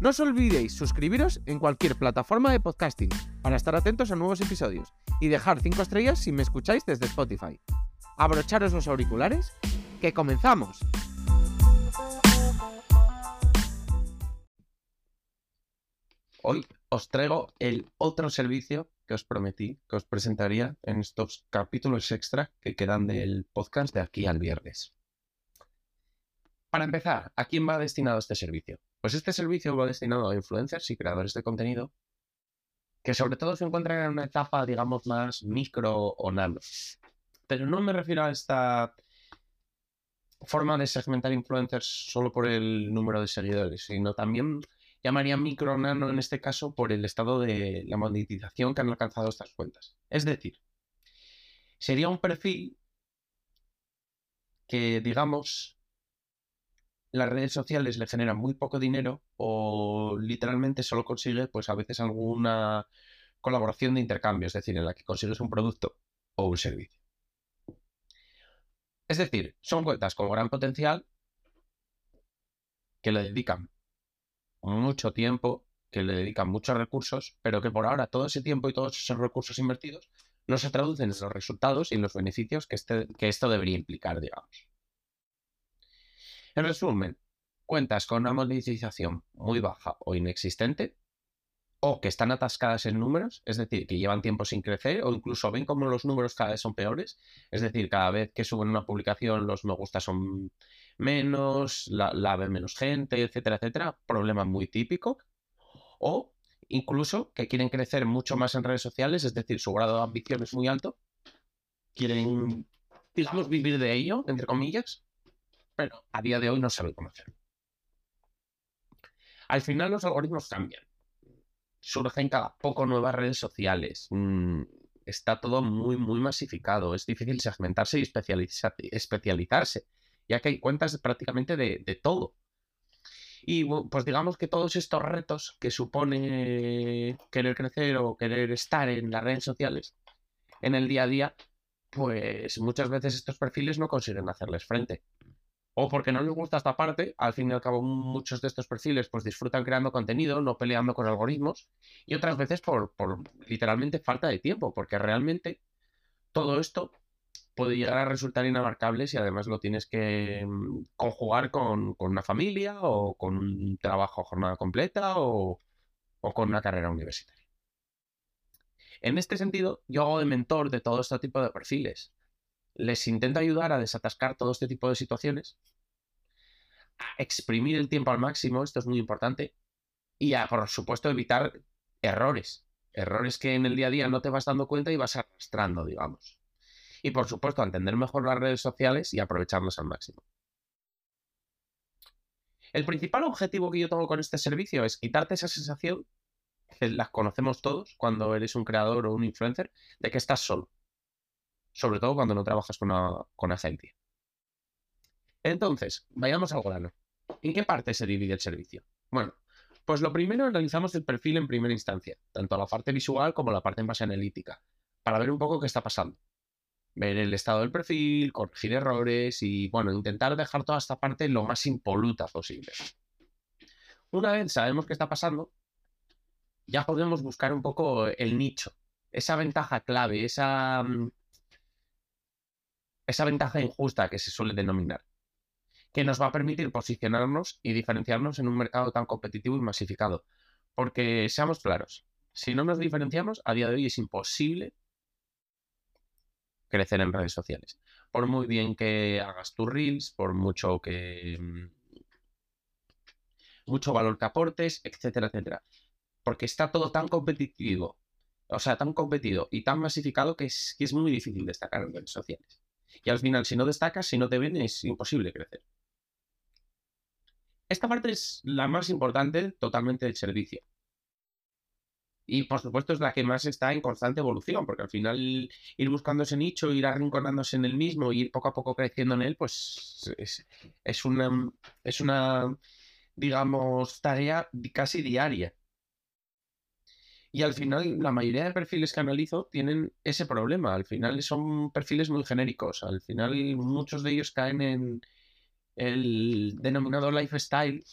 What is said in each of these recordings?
No os olvidéis suscribiros en cualquier plataforma de podcasting para estar atentos a nuevos episodios y dejar 5 estrellas si me escucháis desde Spotify. Abrocharos los auriculares, que comenzamos. Hoy os traigo el otro servicio que os prometí que os presentaría en estos capítulos extra que quedan del podcast de aquí al viernes. Para empezar, ¿a quién va destinado este servicio? Pues este servicio va destinado a influencers y creadores de contenido que sobre todo se encuentran en una etapa, digamos, más micro o nano. Pero no me refiero a esta forma de segmentar influencers solo por el número de seguidores, sino también llamaría micro nano en este caso por el estado de la monetización que han alcanzado estas cuentas. Es decir, sería un perfil que, digamos, las redes sociales le generan muy poco dinero o literalmente solo consigue pues a veces alguna colaboración de intercambio, es decir, en la que consigues un producto o un servicio. Es decir, son cuentas con gran potencial que le dedican mucho tiempo, que le dedican muchos recursos, pero que por ahora todo ese tiempo y todos esos recursos invertidos no se traducen en los resultados y en los beneficios que, este, que esto debería implicar, digamos. En resumen, cuentas con una monetización muy baja o inexistente, o que están atascadas en números, es decir, que llevan tiempo sin crecer, o incluso ven como los números cada vez son peores, es decir, cada vez que suben una publicación los me gusta son menos, la, la ve menos gente, etcétera, etcétera, problema muy típico, o incluso que quieren crecer mucho más en redes sociales, es decir, su grado de ambición es muy alto, quieren, digamos, vivir de ello, entre comillas, pero a día de hoy no sabe cómo hacerlo. Al final los algoritmos cambian. Surgen cada poco nuevas redes sociales. Mm, está todo muy, muy masificado. Es difícil segmentarse y especializarse, ya que hay cuentas prácticamente de, de todo. Y pues digamos que todos estos retos que supone querer crecer o querer estar en las redes sociales en el día a día, pues muchas veces estos perfiles no consiguen hacerles frente o porque no les gusta esta parte, al fin y al cabo muchos de estos perfiles pues disfrutan creando contenido, no peleando con algoritmos, y otras veces por, literalmente falta de tiempo, porque realmente todo esto puede llegar a resultar inabarcable si además lo tienes que mm, conjugar con, una familia o con un trabajo a jornada completa o, o con una carrera universitaria. En este sentido, yo hago de mentor de todo este tipo de perfiles les intento ayudar a desatascar todo este tipo de situaciones, a exprimir el tiempo al máximo, esto es muy importante, y a, por supuesto, evitar errores. Errores que en el día a día no te vas dando cuenta y vas arrastrando, digamos. Y por supuesto, a entender mejor las redes sociales y aprovecharlas al máximo. El principal objetivo que yo tengo con este servicio es quitarte esa sensación, que las conocemos todos cuando eres un creador o un influencer, de que estás solo sobre todo cuando no trabajas con, con agencia. Entonces, vayamos al grano. ¿En qué parte se divide el servicio? Bueno, pues lo primero analizamos el perfil en primera instancia, tanto la parte visual como la parte más analítica, para ver un poco qué está pasando. Ver el estado del perfil, corregir errores y, bueno, intentar dejar toda esta parte lo más impoluta posible. Una vez sabemos qué está pasando, ya podemos buscar un poco el nicho, esa ventaja clave, esa, mm, esa ventaja injusta que se suele denominar, que nos va a permitir posicionarnos y diferenciarnos en un mercado tan competitivo y masificado. Porque seamos claros, si no nos diferenciamos, a día de hoy es imposible crecer en redes sociales. Por muy bien que hagas tus reels, por mucho que mm, mucho valor que aportes, etcétera, etcétera. Porque está todo tan competitivo, o sea, tan competido y tan masificado que es, que es muy difícil destacar en redes sociales. Y al final, si no destacas, si no te ven, es imposible crecer. Esta parte es la más importante totalmente del servicio. Y por supuesto es la que más está en constante evolución, porque al final ir buscando ese nicho, ir arrinconándose en el mismo, ir poco a poco creciendo en él, pues es, una, es una, digamos, tarea casi diaria. Y al final, la mayoría de perfiles que analizo tienen ese problema. Al final son perfiles muy genéricos. Al final, muchos de ellos caen en el denominado lifestyle,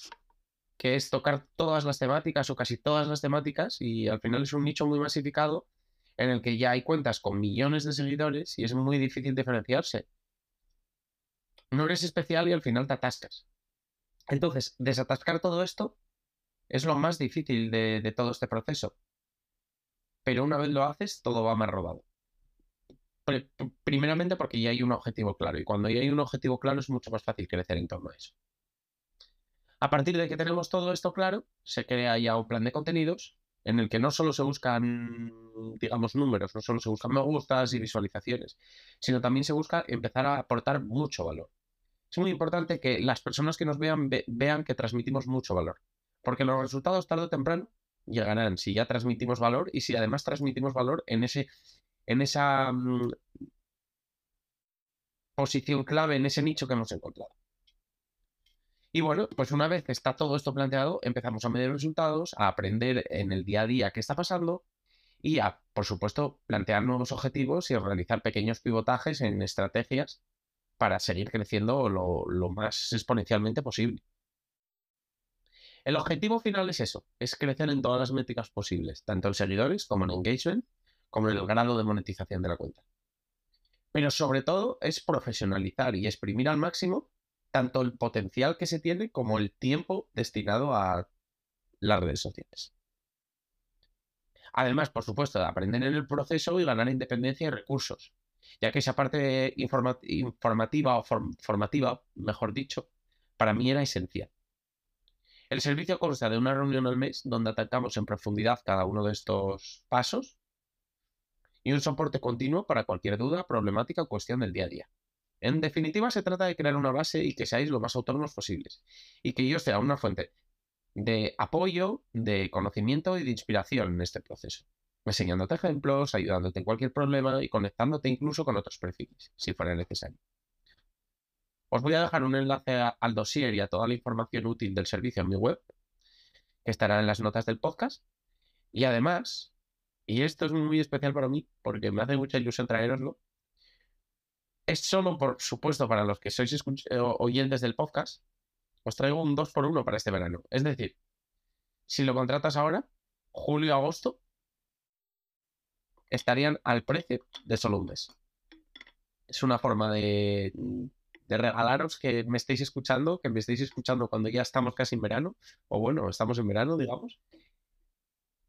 que es tocar todas las temáticas o casi todas las temáticas y al final es un nicho muy masificado en el que ya hay cuentas con millones de seguidores y es muy difícil diferenciarse. No eres especial y al final te atascas. Entonces, desatascar todo esto es lo más difícil de, todo este proceso. Pero una vez lo haces, todo va más robado. Primeramente porque ya hay un objetivo claro y cuando ya hay un objetivo claro es mucho más fácil crecer en torno a eso. A partir de que tenemos todo esto claro, se crea ya un plan de contenidos en el que no solo se buscan, digamos, números, no solo se buscan me gustas y visualizaciones, sino también se busca empezar a aportar mucho valor. Es muy importante que las personas que nos vean vean que transmitimos mucho valor, porque los resultados tarde o temprano llegarán si ya transmitimos valor y si además transmitimos valor en ese en esa mm, posición clave, en ese nicho que hemos encontrado. Y bueno, pues una vez que está todo esto planteado, empezamos a medir resultados, a aprender en el día a día qué está pasando y a, por supuesto, plantear nuevos objetivos y realizar pequeños pivotajes en estrategias para seguir creciendo lo, más exponencialmente posible. El objetivo final es eso, es crecer en todas las métricas posibles, tanto en seguidores como en engagement, como en el grado de monetización de la cuenta. Pero sobre todo es profesionalizar y exprimir al máximo tanto el potencial que se tiene como el tiempo destinado a las redes sociales. Además, por supuesto, de aprender en el proceso y ganar independencia y recursos, ya que esa parte informativa o formativa, mejor dicho, para mí era esencial. El servicio consta de una reunión al mes donde atacamos en profundidad cada uno de estos pasos y un soporte continuo para cualquier duda, problemática o cuestión del día a día. En definitiva, se trata de crear una base y que seáis lo más autónomos posibles. Y que yo sea una fuente de apoyo, de conocimiento y de inspiración en este proceso. Enseñándote ejemplos, ayudándote en cualquier problema y conectándote incluso con otros perfiles, si fuera necesario. Os voy a dejar un enlace al dossier y a toda la información útil del servicio en mi web, que estará en las notas del podcast. Y además, y esto es muy especial para mí, porque me hace mucha ilusión traeroslo, es solo, por supuesto, para los que sois eh, oyentes del podcast, os traigo un 2x1 para este verano. Es decir, si lo contratas ahora, julio y agosto, estarían al precio de solo un mes. Es una forma de, de regalaros que me estéis escuchando, que me estéis escuchando cuando ya estamos casi en verano, o bueno, estamos en verano, digamos,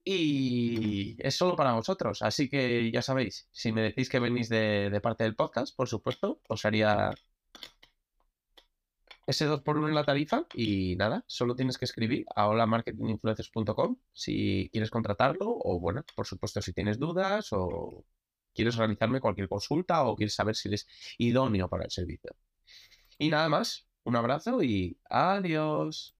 y es solo para vosotros. Así que ya sabéis, si me decís que venís de, parte del podcast, por supuesto, os haría ese 2 por 1 en la tarifa y nada, solo tienes que escribir a holamarketinginfluencers.com si quieres contratarlo o bueno, por supuesto si tienes dudas o quieres realizarme cualquier consulta o quieres saber si eres idóneo para el servicio. Y nada más, un abrazo y adiós.